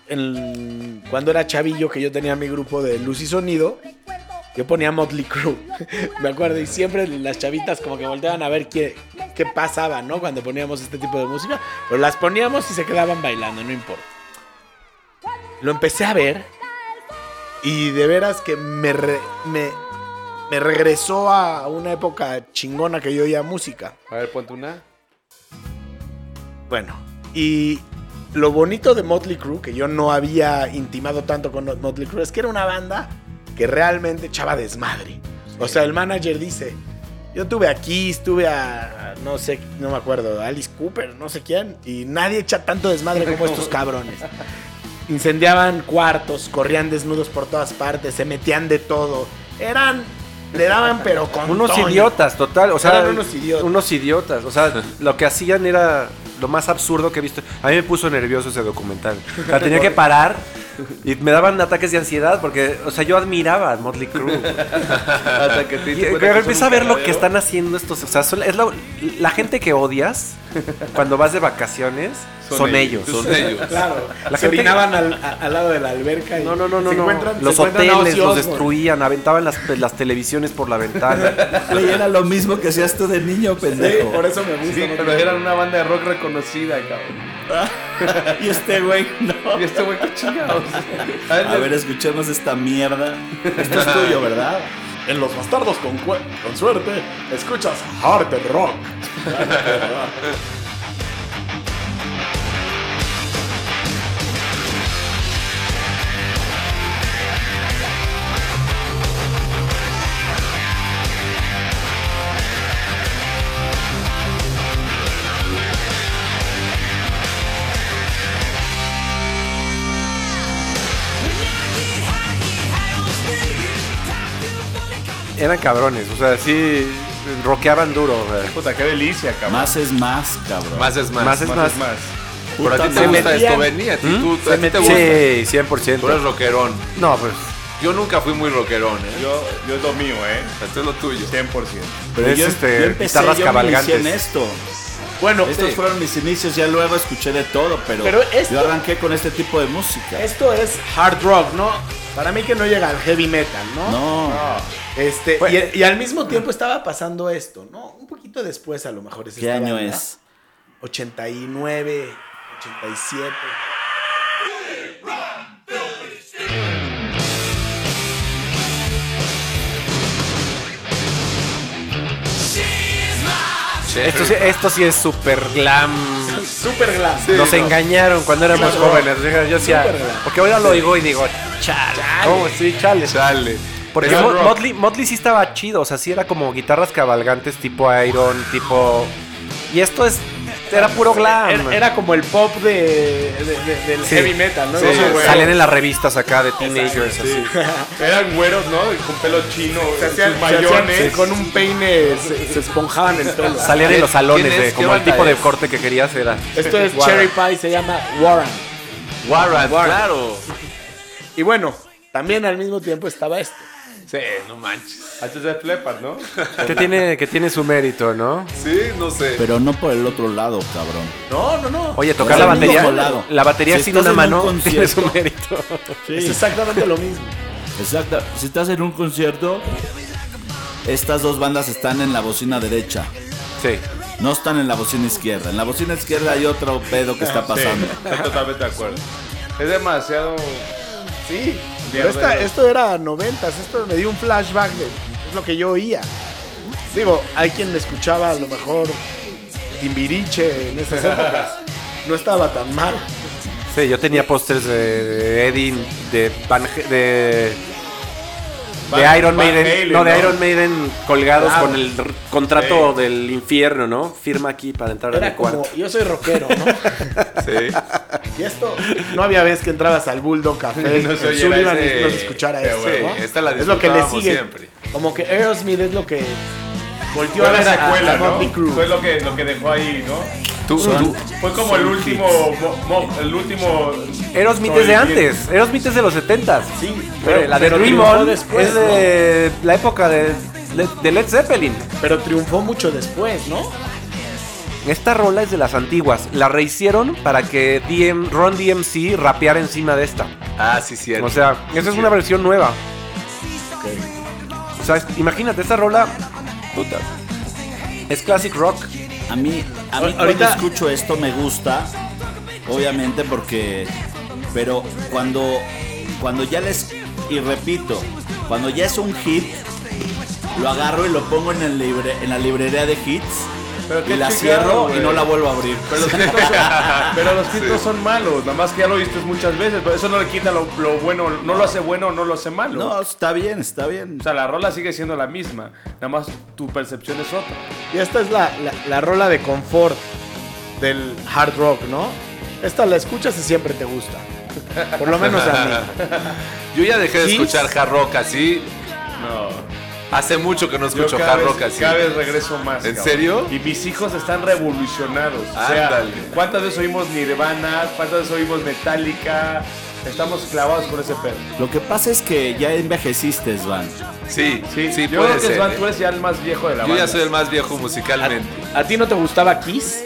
en- cuando era chavillo que yo tenía mi grupo de luz y sonido. Yo ponía Motley Crue. Me acuerdo, y siempre las chavitas como que volteaban a ver qué, qué pasaba, ¿no? Cuando poníamos este tipo de música. Pero las poníamos y se quedaban bailando, no importa. Lo empecé a ver y de veras que me, re- me, me regresó a una época chingona que yo oía música. A ver, ponte una. Bueno, y lo bonito de Motley Crue, que yo no había intimado tanto con Motley Crue, es que era una banda que realmente echaba desmadre. O sea, el manager dice, yo tuve aquí, estuve a, no sé, no me acuerdo, Alice Cooper, no sé quién, y nadie echa tanto desmadre como estos cabrones. Incendiaban cuartos, corrían desnudos por todas partes, se metían de todo. Eran, le daban pero con Unos toño. idiotas, total. O sea, Eran unos idiotas. Unos idiotas. O sea, lo que hacían era lo más absurdo que he visto. A mí me puso nervioso ese documental. O sea, tenía que parar y me daban ataques de ansiedad porque, o sea, yo admiraba a Motley Crue. Hasta que te Y que a ver lo que están haciendo estos. O sea, son- es la, la gente que odias cuando vas de vacaciones son, Son ellos. ellos. Son ellos. Claro, La se gente- orinaban al, a- al lado de la alberca y No, no, no, no. se no. Los hoteles los destruían, aventaban las, las televisiones por la ventana. Era lo mismo que hacías tú de niño, Sí, pendejo. por eso me gusta. Sí, pero eran una banda de rock reconocida, cabrón. y este güey, no. Y este güey, qué chingados. A ver, A ver, escuchemos esta mierda. Esto es tuyo, ¿verdad? En Los Bastardos con, con suerte, escuchas hard rock. Eran cabrones, o sea, sí, rockeaban duro. o sea. puta, qué delicia, cabrón. Más es más, cabrón. Más es más. Más es Más más. es más. Pero a ti te gusta esto, Benny. A ti, tú, a ti te gusta. Sí, 100%. Tú eres rockerón. No, pues Yo nunca fui muy rockerón, ¿eh? Yo, yo es lo mío, ¿eh? Esto es lo tuyo. 100%. Pero es, yo, este, yo empecé, guitarras yo me cabalgantes. en esto. Bueno, Estos sí. fueron mis inicios, ya luego escuché de todo, pero, Pero esto- yo arranqué con este tipo de música. esto es hard rock, ¿no? Para mí que no llega al heavy metal, ¿no? No, Este, Bueno. y, y al mismo tiempo estaba pasando esto, ¿no? Un poquito después a lo mejor es ¿qué año banda. es? 89, 87. Esto, sí- esto sí es super glam. Super glam. Nos engañaron cuando éramos Claro. jóvenes. Yo decía, porque ahora lo oigo y digo, chale. ¿Cómo? Sí, chale. Chale. Porque rock. Motley, Motley sí estaba chido, o sea, sí era como guitarras cabalgantes tipo Iron, tipo... Y esto es era puro glam. Era, era como el pop de, de- de- del Sí. heavy metal, ¿no? Sí, salían en las revistas acá de teenagers. así. Eran güeros, ¿no? Con pelo chino, Se hacían- mayones. sí, con un peine se, se esponjaban el pelo. Salían en los salones, de, ¿Qué como el tipo de corte que querías era. Esto es Warren. Cherry Pie, se llama Warren. Warren, Warren. claro. Y bueno, también al mismo tiempo estaba esto. Sí, no manches. Antes de Flepard, ¿no? Que tiene, que tiene su mérito, ¿no? Sí, no sé. Pero no por el otro lado, cabrón. No, no, no. Oye, tocar la el mismo batería. lado. La batería Si sin estás una en un mano tiene su concierto- mérito. Es exactamente lo mismo. Exacto. Si estás en un concierto, estas dos bandas están en la bocina derecha. Sí. No están en la bocina izquierda. En la bocina izquierda hay otro pedo que está pasando. Sí, estoy totalmente de acuerdo. Es demasiado. Sí. Pero esta- esto era noventas, esto me dio un flashback de es lo que yo oía. Digo, hay quien me escuchaba a lo mejor Timbiriche en esas épocas. No estaba tan mal. Sí, yo tenía pósters de, de Eddie, de Van, H- de, Iron Van Maiden, Halen, no, de ¿no? Iron Maiden colgados Claro. con el contrato del infierno, ¿no? Firma aquí para entrar a mi Era como, cuarto. yo soy rockero, ¿no? Sí. Y esto, no había vez que entrabas al Bulldog Café No no se iban ese- y no se escuchara bueno. ¿no? Esta la es lo que le sigue. siempre. Como que Aerosmith es lo que volteó Fue a la ver a- secuela, a, ¿no? Fue lo que, lo que dejó ahí, ¿no? Tú, tú- Fue como el último. mo- mo- el último. Aerosmith es de antes, Aerosmith es de los 70s. Sí, Pero la de Dream triunfó On después, es de la época de, de Led Zeppelin. Pero triunfó mucho después, ¿no? Esta rola es de las antiguas. La rehicieron para que DM, Ron DMC rapeara encima de esta. Ah, sí, cierto. O sea, esa es una versión nueva. O sea, imagínate, esta rola. Puta. Es classic rock. A mí, a mí Ahorita- cuando escucho esto me gusta, obviamente porque, pero cuando, cuando ya les, y repito, cuando ya es un hit, lo agarro y lo pongo en, el libre, en la librería de hits y la chingado, cierro y no la vuelvo a abrir. Pero los no son, pero los hits no son malos, nada más que ya lo viste muchas veces, pero eso no le quita lo, lo bueno, no lo hace bueno, no lo hace malo. No, está bien, está bien. O sea, la rola sigue siendo la misma, nada más tu percepción es otra. Y esta es la, la, la rola de confort del hard rock, ¿no? Esta la escuchas y siempre te gusta. Por lo menos a mí. Yo ya dejé de ¿Sí? escuchar hard rock así. No. Hace mucho que no Yo escucho hard rock así. cada vez regreso más. ¿En cabrón. serio? Y mis hijos están revolucionados. O sea, Ándale. ¿cuántas veces oímos Nirvana? ¿Cuántas veces oímos Metallica? Estamos clavados con ese pedo. Lo que pasa es que ya envejeciste, Svan. Sí, sí, sí, Yo puede creo que ser. Svan, ¿eh? tú eres ya el más viejo de la Yo banda. ya soy el más viejo musicalmente. ¿A ti no te gustaba Kiss?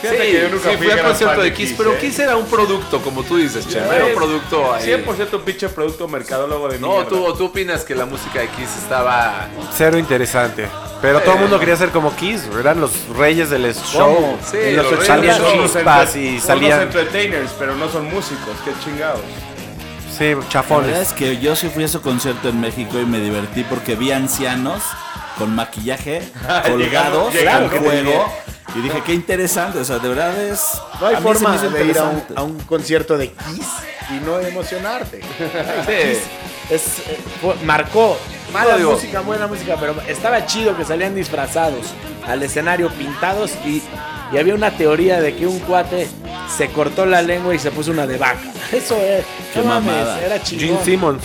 Fíjate sí, que yo nunca sí, fui fui al concierto de Kiss, pero ¿eh? Kiss era un producto, como tú dices, Chema. Era un producto ahí. 100% un pinche producto mercadólogo de No, tú, tú opinas que la música de Kiss estaba. Cero interesante. Pero todo el mundo quería ser como Kiss. Eran los reyes del show. Sí, En los los reyes salían del show. chispas Son y los salían. entertainers, pero no son músicos, qué chingados. Sí, La verdad chafones. es que yo sí fui a ese concierto en México y me divertí porque vi ancianos con maquillaje colgados llegaron, al juego y dije qué interesante, o sea, de verdad es No hay forma de ir a un, interesante. a un concierto de Kiss y no emocionarte. Sí. Es, eh, fue- marcó mala No, música, buena música, pero estaba chido que salían disfrazados al escenario pintados y, y había una teoría de que un cuate se cortó la lengua y se puso una de vaca. Eso es, Qué no mames, mamada. era Gene chingón. Simmons.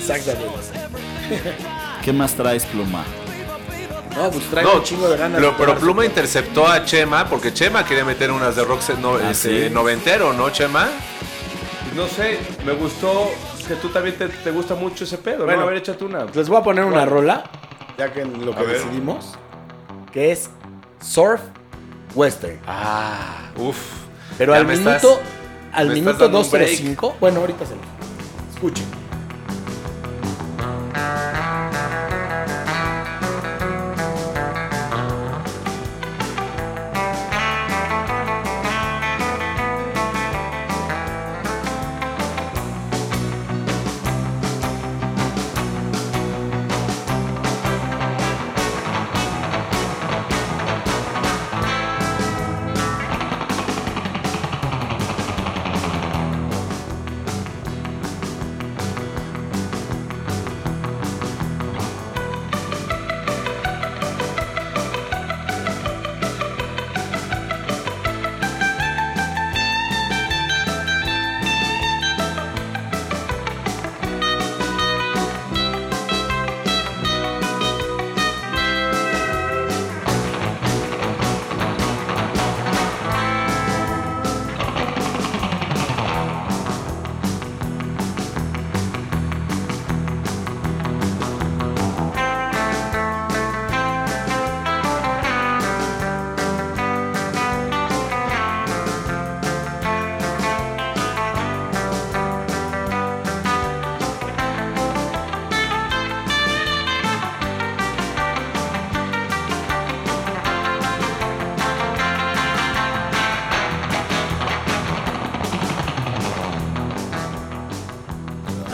Exactamente. ¿Qué más traes, Pluma? No, pues trae No, un chingo de ganas. pero, de pero Pluma interceptó a Chema porque Chema quería meter unas de rock no, Ah, este, ¿sí? noventero, ¿no, Chema? No sé, me gustó que tú también te, te gusta mucho ese pedo, Bueno. ¿no? A ver, échate una. Les voy a poner una rola, ya que en lo A que ver. decidimos, que es Surf Western. Ah, uff. Pero al minuto, estás- al minuto dando un break. 235, bueno, ahorita se lo escuchen.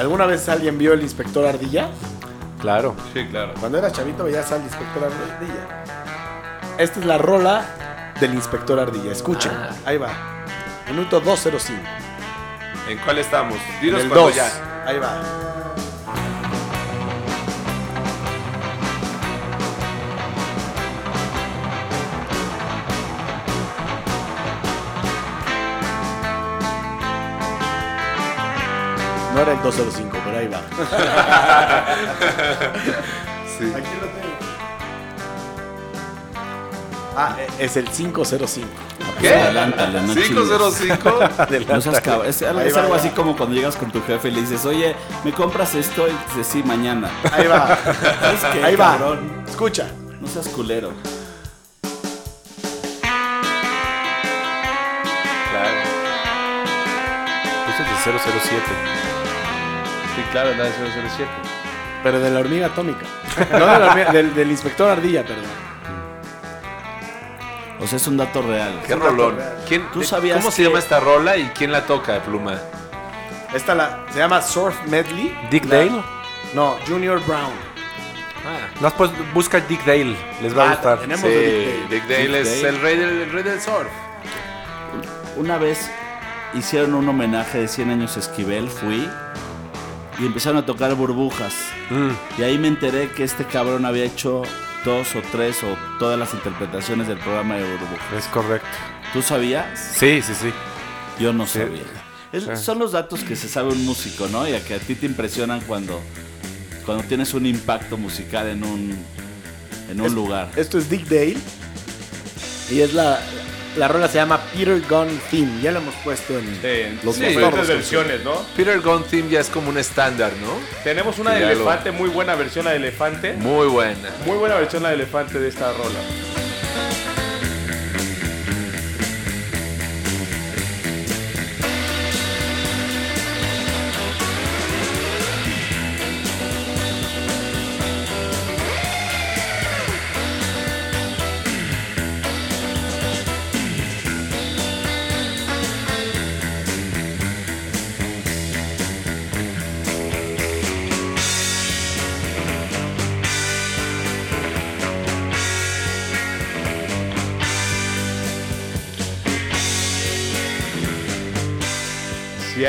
¿Alguna vez alguien vio el inspector Ardilla? Claro. Sí, claro. Cuando era chavito veías al inspector Ardilla. Esta es la rola del inspector Ardilla. Escuchen. Ah. Ahí va. Minuto 205. ¿En cuál estamos? En Dinos el cuando 2. ya. Ahí va. No era el 205, pero ahí va. Sí. Aquí lo tengo. Ah, e- es el 505. ¿Qué? Adelántale, no 505. No seas cabrón. Es, algo- es va, así va. como cuando llegas con tu jefe y le dices, oye, ¿me compras esto? Y dices, sí, mañana. Ahí va. ¿Sabes qué, Ahí va. cabrón? Escucha. No seas culero. claro. Eso es de 007. Claro, la de 007. Pero de la hormiga atómica. No de la hormiga, del, del inspector Ardilla, perdón. O sea, es un dato real. Qué rolón. ¿Quién, ¿Tú eh, sabías ¿Cómo se que- llama esta rola y quién la toca, Pluma? Esta la, se llama Surf Medley. Dick La- Dale. No, Junior Brown. Ah, No, pues busca Dick Dale. Les va a Ah, gustar. tenemos sí, de Dick Dale. Dick Dale Dick es Dale. el rey del, el rey del surf. Una vez hicieron un homenaje de 100 años a Esquivel, fui y empezaron a tocar burbujas. Mm. Y ahí me enteré que este cabrón había hecho dos o tres o todas las interpretaciones del programa de burbujas. Es correcto. ¿Tú sabías? Sí, sí, sí. Yo no sabía. Es- son los datos que se sabe un músico, ¿no? Y a que a ti te impresionan cuando, cuando tienes un impacto musical en un, en un Es- lugar. Esto es Dick Dale. Y es la. La rola se llama Peter Gunn Theme. Ya lo hemos puesto en los sí, diferentes versiones, ¿no? Peter Gunn Theme ya es como un estándar, ¿no? Tenemos una Sí, de lo- elefante, muy buena versión la de elefante. Muy buena. Muy buena versión la de elefante de esta rola.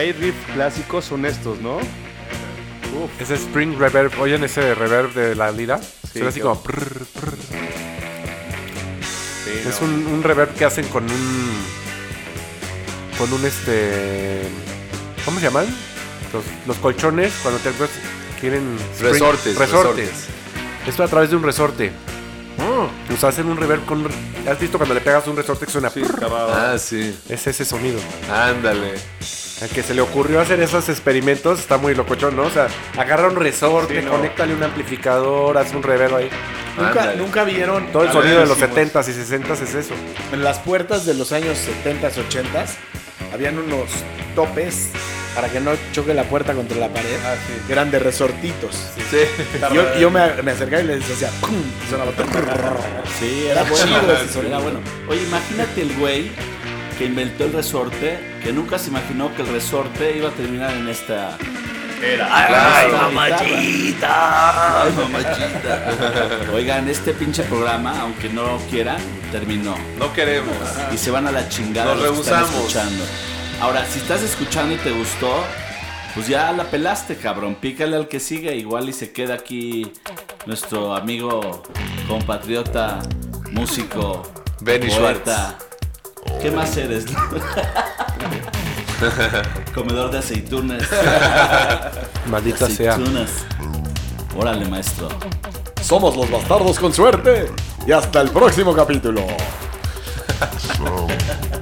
Hay riffs clásicos son estos, ¿no? Ese Spring Reverb. ¿Oyen ese reverb de la lira? Suena así como. prr, prr. Es un, un reverb que hacen con un. Con un este. ¿Cómo se llaman? Los, los colchones, cuando te quieren. spring- Resortes, Resortes. resortes. Esto a través de un resorte. Pues hacen un reverb con. ¿Has visto cuando le pegas un resorte que suena? Sí, Ah, sí. Es ese sonido. Ándale. Al que se le ocurrió hacer esos experimentos está muy locochón, ¿no? O sea, agarra un resorte, Sí, no. conéctale un amplificador, hace un reverb ahí. Nunca, nunca vieron Todo el a sonido ver, de los decimos, 70s y 60s es eso. En las puertas de los años 70s, 80s, habían unos topes para que no choque la puerta contra la pared. Ah, sí. que eran de resortitos. Sí. Yo, yo me, me acercaba y les decía, ¡pum! Y sonaba. Sí, era bueno. chido ese sonido. Era bueno. Oye, imagínate el güey que inventó el resorte, que nunca se imaginó que el resorte iba a terminar en esta. Era. ¡Ay, mamachita! ¡Ay, mamachita! Oigan, este pinche programa, aunque no quieran, terminó. No queremos. Y se van a la chingada Nos los que están rehusamos. escuchando. Ahora, si estás escuchando y te gustó, pues ya la pelaste, cabrón. Pícale al que sigue, igual y se queda aquí nuestro amigo, compatriota, músico, Benny poeta. ¿Qué más eres? Comedor de aceitunas. Maldita sea. aceitunas. Órale, maestro. Somos los bastardos con suerte. Y hasta el próximo capítulo. So